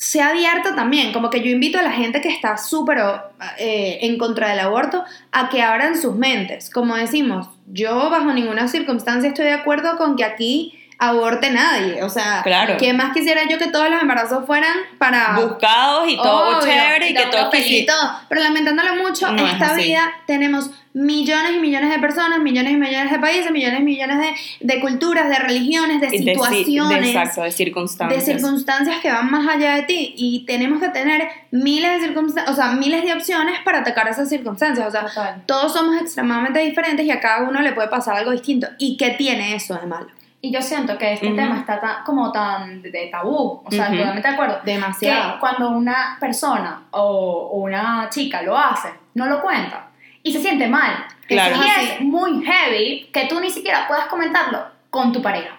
sea abierta también, como que yo invito a la gente que está súper eh, en contra del aborto a que abran sus mentes. Como decimos, yo bajo ninguna circunstancia estoy de acuerdo con que aquí aborte nadie. O sea, Claro. que más quisiera yo que todos los embarazos fueran para... buscados y todo Obvio, chévere y que todo todo. Pero lamentándolo mucho, No en es esta vida tenemos millones y millones de personas, millones y millones de países, millones y millones de, de culturas, de religiones, de de ci- de- situaciones, exacto, de de circunstancias. circunstancias que van más allá de ti. Y tenemos que tener miles de circunstancias, o sea, miles de opciones para atacar esas circunstancias. O sea, Total. todos somos extremadamente diferentes y a cada uno le puede pasar algo distinto. ¿Y qué tiene eso de malo? Y yo siento que este Ujú. tema está tan, como tan de, de tabú, o sea, Ujú. totalmente de acuerdo. Demasiado. Que cuando una persona o, o una chica lo hace, no lo cuenta y se siente mal. Claro. Y Eso es muy heavy que tú ni siquiera puedas comentarlo con tu pareja.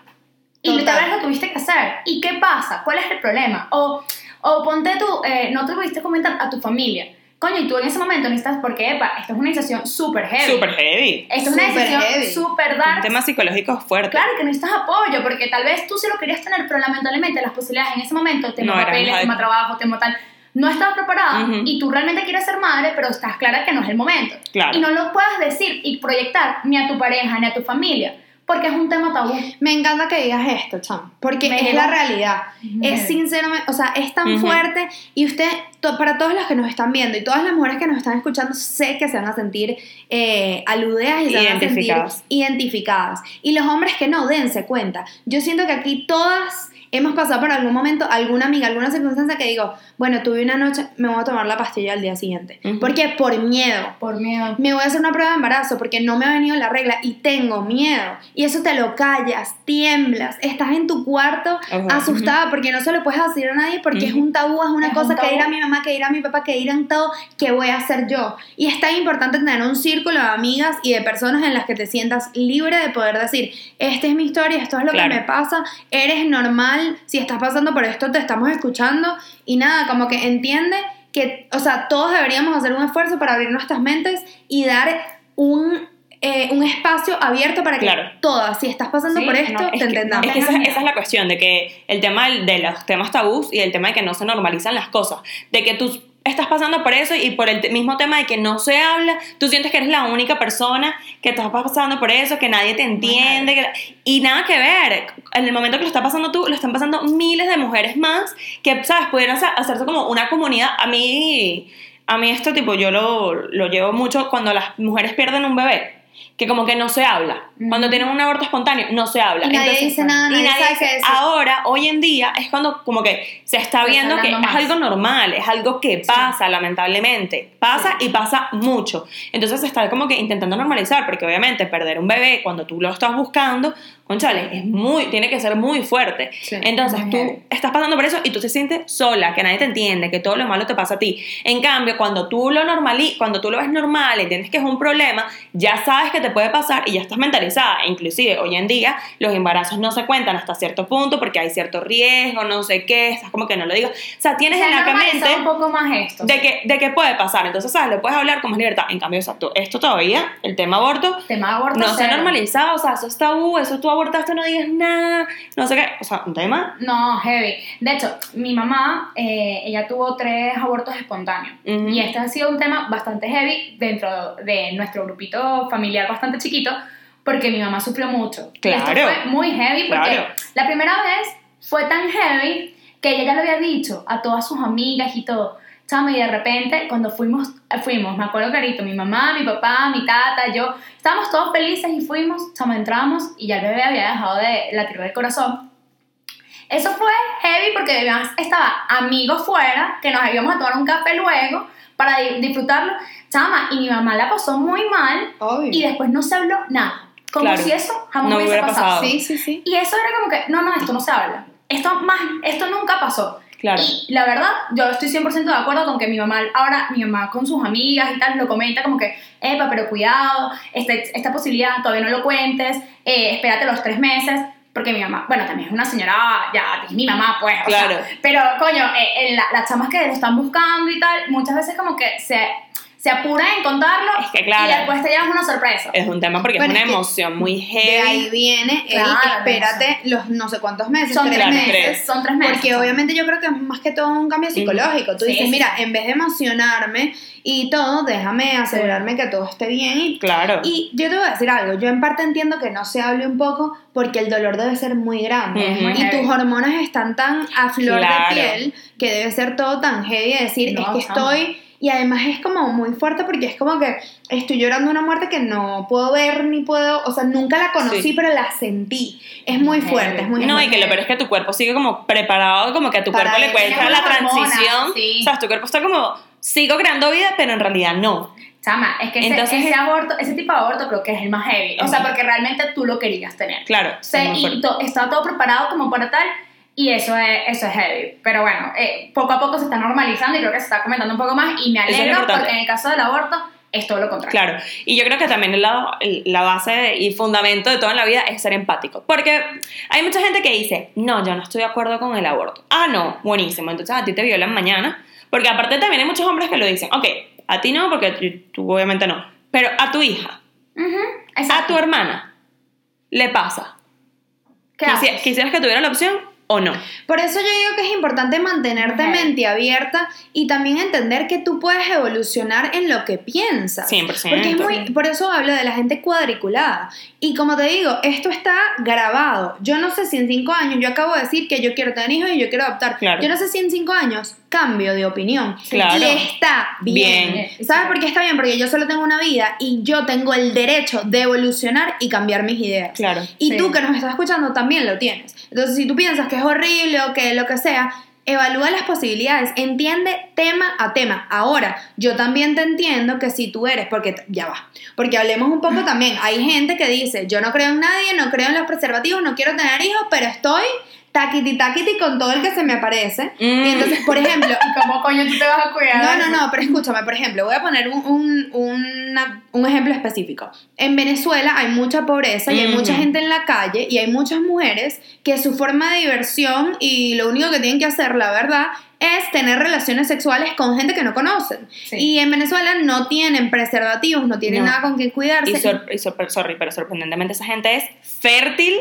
Y tal vez lo tuviste que hacer. ¿Y qué pasa? ¿Cuál es el problema? O, o ponte tú, eh, no te pudiste comentar a tu familia. Coño, y tú en ese momento necesitas, porque, epa, esto es una decisión súper heavy. Súper heavy. Esto es una Súper decisión heavy. súper Un dark. tema psicológico fuerte. Claro que necesitas apoyo, porque tal vez tú sí lo querías tener, pero lamentablemente las posibilidades en ese momento, tema No papeles, tema trabajo, tema tal, no estabas preparada Ujú. y tú realmente quieres ser madre, pero estás clara que no es el momento. Claro. Y no lo puedes decir y proyectar ni a tu pareja ni a tu familia, porque es un tema tabú. Me encanta que digas esto, Cham, porque Me es la realidad. Es sinceramente, o sea, es tan fuerte y usted, to- para todos los que nos están viendo y todas las mujeres que nos están escuchando, sé que se van a sentir eh, aludidas y se van a sentir Identificadas. identificadas. Y los hombres que no, dense cuenta. Yo siento que aquí todas hemos pasado por algún momento, alguna amiga, alguna circunstancia que digo, bueno, tuve una noche, me voy a tomar la pastilla al día siguiente. Ujú. ¿Por qué? Por miedo Por miedo. me voy a hacer una prueba de embarazo porque no me ha venido la regla y tengo miedo. Y eso te lo callas, tiemblas, estás en tu cuarto asustada porque no se lo puedes decir a nadie porque es un tabú, es una Es cosa un que tabú. dirá mi mamá, que dirá mi papá, que dirán todo, que voy a hacer yo. Y es tan importante tener un círculo de amigas y de personas en las que te sientas libre de poder decir, esta es mi historia, esto es lo Claro. que me pasa, eres normal, si estás pasando por esto te estamos escuchando y nada, como que entiende que, o sea, todos deberíamos hacer un esfuerzo para abrir nuestras mentes y dar un, eh, un espacio abierto para que Claro. todas, si estás pasando Sí, por no, esto, es te entendamos. Es que esa, es la cuestión, de que el tema de los temas tabús y el tema de que no se normalizan las cosas, de que tú estás pasando por eso y por el mismo tema de que no se habla, tú sientes que eres la única persona que estás pasando por eso, que nadie te entiende, que- y nada que ver, en el momento que lo está pasando tú, lo están pasando miles de mujeres más que, ¿sabes? Pudieran hacer- hacerse como una comunidad, a mí, a mí esto tipo, yo lo, lo llevo mucho cuando las mujeres pierden un bebé. Que como que no se habla. Cuando tienen un aborto espontáneo, no se habla. Y nadie dice nada, y nadie sabe dice-. Ahora, hoy en día, es cuando como que se está Se viendo que es algo normal, es algo que pasa, lamentablemente. Pasa y pasa mucho. Entonces se está como que intentando normalizar, porque obviamente perder un bebé cuando tú lo estás buscando, conchale, es muy, tiene que ser muy fuerte. Sí, Entonces tú heavy. estás pasando por eso y tú te sientes sola, que nadie te entiende, que todo lo malo te pasa a ti. En cambio, cuando tú lo normali cuando tú lo ves normal, entiendes que es un problema, ya sabes que te puede pasar y ya estás mentalizada. Inclusive hoy en día los embarazos no se cuentan hasta cierto punto porque hay cierto riesgo, no sé qué, estás como que no lo digo. O sea, tienes Se ha en la mente un poco más esto. de que, de que puede pasar. Entonces, ¿sabes? Lo puedes hablar con más libertad. En cambio, exacto, esto todavía, el tema aborto, tema de aborto no se ha cero. normalizado. O sea, eso es tabú, eso abortaste, no digas nada, no sé qué. O sea, un tema. No, heavy. De hecho, mi mamá, eh, ella tuvo tres abortos espontáneos. Y este ha sido un tema bastante heavy dentro de nuestro grupito familiar bastante chiquito, porque mi mamá sufrió mucho. Y esto Claro. fue muy heavy porque Claro. la primera vez fue tan heavy que ella ya lo había dicho a todas sus amigas y todo. Chama, y de repente, cuando fuimos, fuimos, me acuerdo clarito, mi mamá, mi papá, mi tata, yo, estábamos todos felices y fuimos, chama, entramos y ya el bebé había dejado de latir del corazón. Eso fue heavy porque además estaba amigos fuera, que nos íbamos a tomar un café luego para di- disfrutarlo. Chama, y mi mamá la pasó muy mal Obvio. y después no se habló nada. Como Claro. si eso jamás No hubiese hubiera pasado. pasado. Sí, sí, sí. Y eso era como que, no, no, esto no se habla. Esto, más, esto nunca pasó. Claro. Y la verdad, yo estoy 100% de acuerdo con que mi mamá, ahora mi mamá con sus amigas y tal, lo comenta como que, epa, pero cuidado, este, esta posibilidad todavía no lo cuentes, eh, espérate los tres meses. Porque mi mamá, bueno, también es una señora, ya, es mi mamá, pues. o sea, Claro. pero, coño, eh, eh, la- las chamas que lo están buscando y tal, muchas veces como que se, se apuran en contarlo Es que, claro. y después te llevas una sorpresa. Es un tema porque Bueno, es una emoción muy De ahí heavy. viene el Claro, espérate los no sé cuántos meses, son tres claro, meses. son tres meses. Porque obviamente yo creo que es más que todo un cambio psicológico. Tú Sí, dices, sí, mira, en vez de emocionarme y todo, déjame asegurarme que todo esté bien. Y, Claro. y yo te voy a decir algo, yo en parte entiendo que no se hable un poco porque el dolor debe ser muy grande. Y heavy. tus hormonas están tan a flor Claro. de piel que debe ser todo tan heavy de decir, No, es que estoy... Y además es como muy fuerte porque es como que estoy llorando una muerte que no puedo ver ni puedo, o sea, nunca la conocí, Sí. pero la sentí. Es muy fuerte, es muy No, fuerte. y que lo peor es que tu cuerpo sigue como preparado, como que a tu Para cuerpo le cuesta la transición. sí. O sea, tu cuerpo está como, sigo creando vida, pero en realidad no. Chama, es que ese, Entonces- ese aborto, ese tipo de aborto creo que es el más heavy. O sea, porque realmente tú lo querías tener. Claro. O sea, y to- está todo preparado como para tal. Y eso es, eso es heavy. Pero bueno, eh, poco a poco se está normalizando y creo que se está comentando un poco más. Y me es alegro importante. porque en el caso del aborto es todo lo contrario. Claro, y yo creo que también la, la base y fundamento de todo en la vida es ser empático. Porque hay mucha gente que dice, no, yo no estoy de acuerdo con el aborto. Ah, no, buenísimo, entonces a ti te violan mañana. Porque aparte también hay muchos hombres que lo dicen, ok, a ti no, porque tú- obviamente no. Pero a tu hija, Ujú, a exacto. tu hermana, le pasa. ¿Qué Quisi- haces? ¿Quisieras que tuviera la opción o no? Por eso yo digo que es importante mantenerte mente abierta y también entender que tú puedes evolucionar en lo que piensas. 100%. Porque es muy, por eso hablo de la gente cuadriculada. Y como te digo, esto está grabado. Yo no sé si en cinco años, yo acabo de decir que yo quiero tener hijos y yo quiero adoptar. Claro. Yo no sé si en cinco años cambio de opinión. Claro. Y está bien. Bien. ¿Sabes por qué está bien? Porque yo solo tengo una vida y yo tengo el derecho de evolucionar y cambiar mis ideas. Claro. Y Sí. tú que nos estás escuchando también lo tienes. Entonces, si tú piensas que es horrible o que lo que sea, evalúa las posibilidades, entiende tema a tema. Ahora, yo también te entiendo que si tú eres, porque ya va, porque hablemos un poco también, hay gente que dice, yo no creo en nadie, no creo en los preservativos, no quiero tener hijos, pero estoy taquiti taquiti con todo el que se me aparece. Mm. Y entonces, por ejemplo, ¿Y cómo coño tú te vas a cuidar? no, no, no, pero escúchame, por ejemplo, voy a poner un, un, una- un ejemplo específico. En Venezuela hay mucha pobreza y hay Ujú. mucha gente en la calle y hay muchas mujeres que su forma de diversión y lo único que tienen que hacer, la verdad, es tener relaciones sexuales con gente que no conocen. Sí. Y en Venezuela no tienen preservativos, no tienen No. nada con qué cuidarse. Y, sor- y sor- sorry, pero sorprendentemente esa gente es fértil,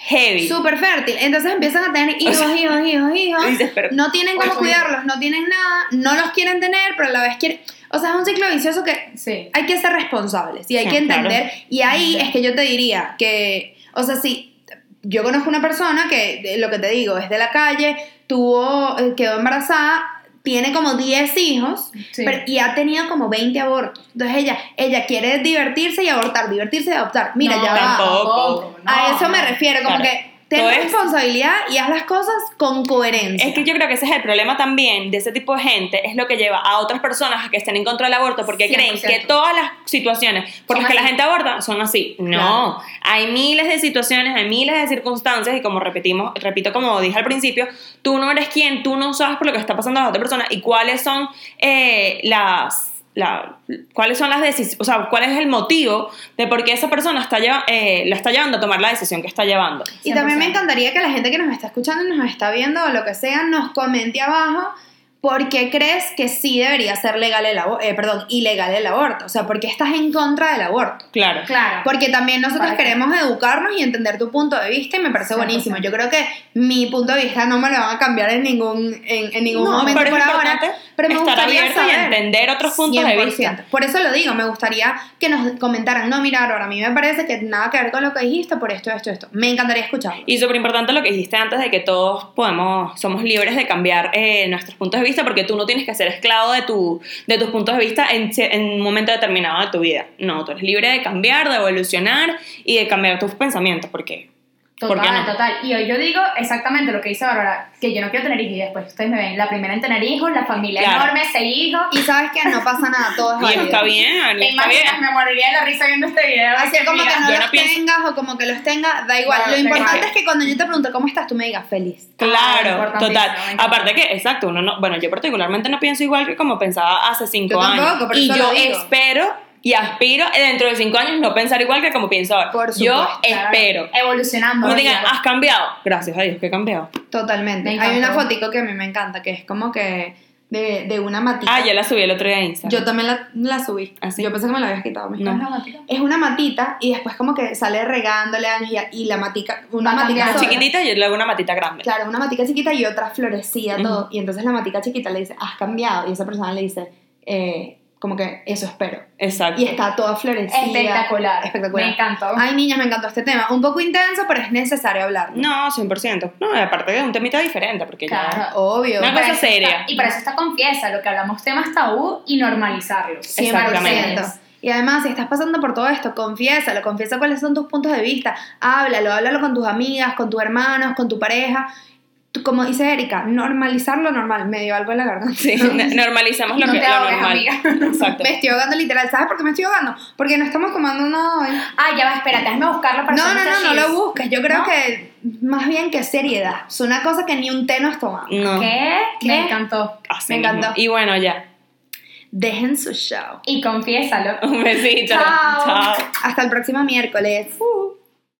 heavy. Súper fértil. Entonces empiezan a tener hijos, O sea, hijos, hijos, hijos. dices, no tienen cómo cuidarlos, no tienen nada, no los quieren tener, pero a la vez quieren. O sea, es un ciclo vicioso que Sí. hay que ser responsables y hay Sí, que entender. claro. Y ahí es que yo te diría que, o sea, si yo conozco una persona que, lo que te digo, es de la calle, tuvo, eh, quedó embarazada, tiene como 10 hijos Sí. pero- y ha tenido como 20 abortos. Entonces ella, ella quiere divertirse y abortar, divertirse y adoptar. Mira, No, ya va. tampoco. no, A eso me refiero, como Claro. que ten es- responsabilidad y haz las cosas con coherencia. Es que yo creo que ese es el problema también de ese tipo de gente, es lo que lleva a otras personas a que estén en contra del aborto porque creen 100%. que todas las situaciones por Son las que la gente aborta son así. No, hay miles de situaciones, hay miles de circunstancias y como repetimos, repito como dije al principio, tú no eres quien, tú no sabes por lo que está pasando a la otra persona y cuáles son eh, las... La, cuáles son las decisiones, o sea, cuál es el motivo de por qué esa persona está lleva- eh, la está llevando a tomar la decisión que está llevando. Y también me 100%. encantaría que la gente que nos está escuchando y nos está viendo o lo que sea nos comente abajo por qué crees que sí debería ser legal el aborto, perdón, ilegal el aborto. O sea, por qué estás en contra del aborto. Claro. Claro. Porque también nosotros ¿Para qué? queremos educarnos y entender tu punto de vista y me parece 100%. buenísimo. Yo creo que mi punto de vista no me lo van a cambiar en ningún, en, en ningún No, momento pero es por ahora. importante Pero me estar gustaría abierto y saber. entender otros puntos de vista. 100%. Por eso lo digo, me gustaría que nos comentaran, no, mira, ahora a mí me parece que nada que ver con lo que dijiste por esto, esto, esto. Me encantaría escucharlo. Y súper importante lo que dijiste antes de que todos podemos, somos libres de cambiar eh, nuestros puntos de vista porque tú no tienes que ser esclavo de, tu, de tus puntos de vista en, un momento determinado de tu vida. No, tú eres libre de cambiar, de evolucionar y de cambiar tus pensamientos porque Total, ¿Por qué no? total. Y hoy yo digo exactamente lo que dice Bárbara, que yo no quiero tener hijos y después ustedes me ven, la primera en tener hijos, la familia Claro. enorme, seis hijos. Y sabes que no pasa nada, todo es Y válido. está bien, y ¿Te está bien. Me moriría de la risa viendo este video. Así que como mira, que no yo los no pienso- tengas o como que los tengas, da igual. No, Lo importante es que cuando yo te pregunto cómo estás, tú me digas feliz. Claro, total. Aparte que, exacto, uno no, bueno, yo particularmente no pienso igual que como pensaba hace cinco Yo tampoco, años. por y yo digo. espero y aspiro dentro de cinco años no pensar igual que como pienso ahora. Por yo supuesto, Claro, espero. Evolucionando. Me digan, has cambiado. Gracias a Dios que he cambiado. Totalmente. Me Hay una fotico que a mí me encanta, que es como que de, de una matita. Ah, ya la subí el otro día a Instagram. Yo también la, la subí. ¿Ah, sí? Yo pensé que me la habías quitado. ¿me No. estás- Una matita. Es una matita y después como que sale regándole años y, y la matica, una Va matica sola. Chiquitita y luego una matita grande. Claro, una matica chiquita y otra florecía Ujú. todo. Y entonces la matica chiquita le dice, has cambiado. Y esa persona le dice, eh, como que eso espero. Exacto. Y está toda florecida. Espectacular. Espectacular. Me encantó. Ay, niñas, me encantó este tema. Un poco intenso, pero es necesario hablar. No, 100%. No, aparte de un temita diferente, porque ya... Claro. Obvio. Una cosa seria. está- y para eso está confiesa, lo que hablamos temas tabú y normalizarlos. 100%. Exactamente. Y además, si estás pasando por todo esto, confiésalo, confiesa cuáles son tus puntos de vista, háblalo, háblalo con tus amigas, con tus hermanos, con tu pareja. Como dice Erika, normalizar lo normal. Me dio algo en la garganta. Sí, n- normalicemos lo No que te lo ahogues, normal. amiga. Exacto. Me estoy ahogando literal. ¿Sabes por qué me estoy ahogando? Porque no estamos tomando nada hoy. Ah, ya va, espérate, déjame buscarlo para No, no, no, no lo busques. Yo creo ¿No? que más bien que seriedad. Es una cosa que ni un té nos tomamos. No. ¿Qué? ¿Qué? Me encantó. Así Me encantó. Y bueno, ya. Dejen su show. Y confiésalo. Un besito. Chao. Chao. Hasta el próximo miércoles.